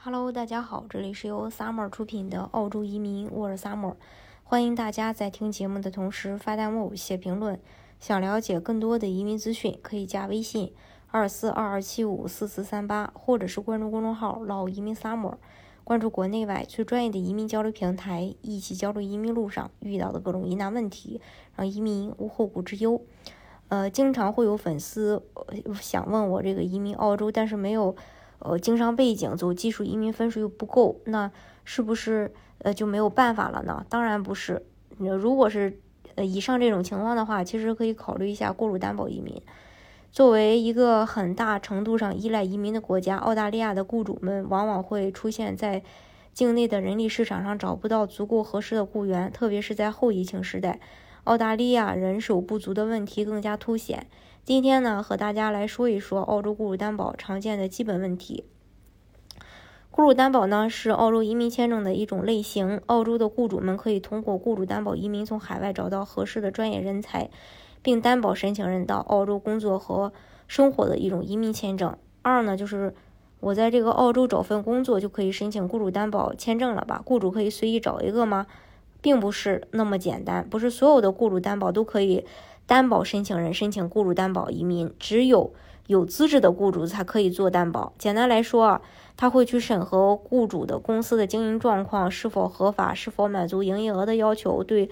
Hello，大家好，这里是由 Summer 出品的澳洲移民，我是 Summer，欢迎大家在听节目的同时发弹幕、写评论。想了解更多的移民资讯，可以加微信二四二二七五四四三八，或者是关注公众号“老移民 Summer”，关注国内外最专业的移民交流平台，一起交流移民路上遇到的各种疑难问题，让移民无后顾之忧。呃，经常会有粉丝想问我这个移民澳洲，但是没有。呃，经商背景走技术移民分数又不够，那是不是呃就没有办法了呢？当然不是。如果是呃以上这种情况的话，其实可以考虑一下雇主担保移民。作为一个很大程度上依赖移民的国家，澳大利亚的雇主们往往会出现在境内的人力市场上找不到足够合适的雇员，特别是在后疫情时代，澳大利亚人手不足的问题更加凸显。今天呢，和大家来说一说澳洲雇主担保常见的基本问题。雇主担保呢是澳洲移民签证的一种类型，澳洲的雇主们可以通过雇主担保移民从海外找到合适的专业人才，并担保申请人到澳洲工作和生活的一种移民签证。二呢，就是我在这个澳洲找份工作就可以申请雇主担保签证了吧？雇主可以随意找一个吗？并不是那么简单，不是所有的雇主担保都可以。担保申请人申请雇主担保移民，只有有资质的雇主才可以做担保。简单来说啊，他会去审核雇主的公司的经营状况是否合法，是否满足营业额的要求，对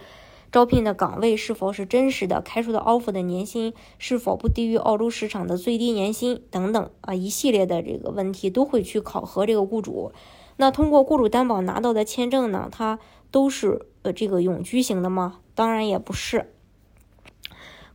招聘的岗位是否是真实的，开出的 offer 的年薪是否不低于澳洲市场的最低年薪等等啊，一系列的这个问题都会去考核这个雇主。那通过雇主担保拿到的签证呢，它都是呃这个永居型的吗？当然也不是。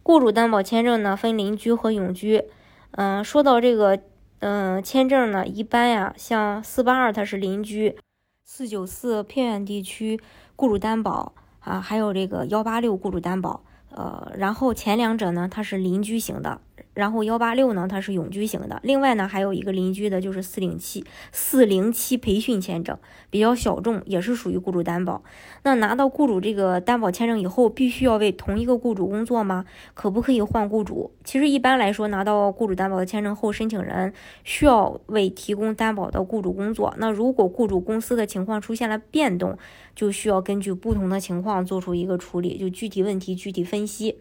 雇主担保签证呢，分邻居和永居。嗯，说到这个，嗯，签证呢，一般呀，像四八二它是邻居，四九四偏远地区雇主担保啊，还有这个幺八六雇主担保。呃，然后前两者呢，它是邻居型的。然后幺八六呢，它是永居型的。另外呢，还有一个邻居的，就是四零七四零七培训签证，比较小众，也是属于雇主担保。那拿到雇主这个担保签证以后，必须要为同一个雇主工作吗？可不可以换雇主？其实一般来说，拿到雇主担保的签证后，申请人需要为提供担保的雇主工作。那如果雇主公司的情况出现了变动，就需要根据不同的情况做出一个处理，就具体问题具体分析。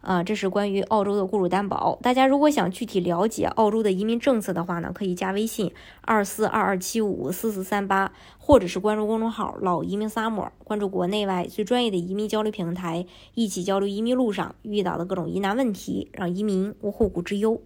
啊，这是关于澳洲的雇主担保。大家如果想具体了解澳洲的移民政策的话呢，可以加微信二四二二七五四四三八，或者是关注公众号“老移民沙漠关注国内外最专业的移民交流平台，一起交流移民路上遇到的各种疑难问题，让移民无后顾之忧。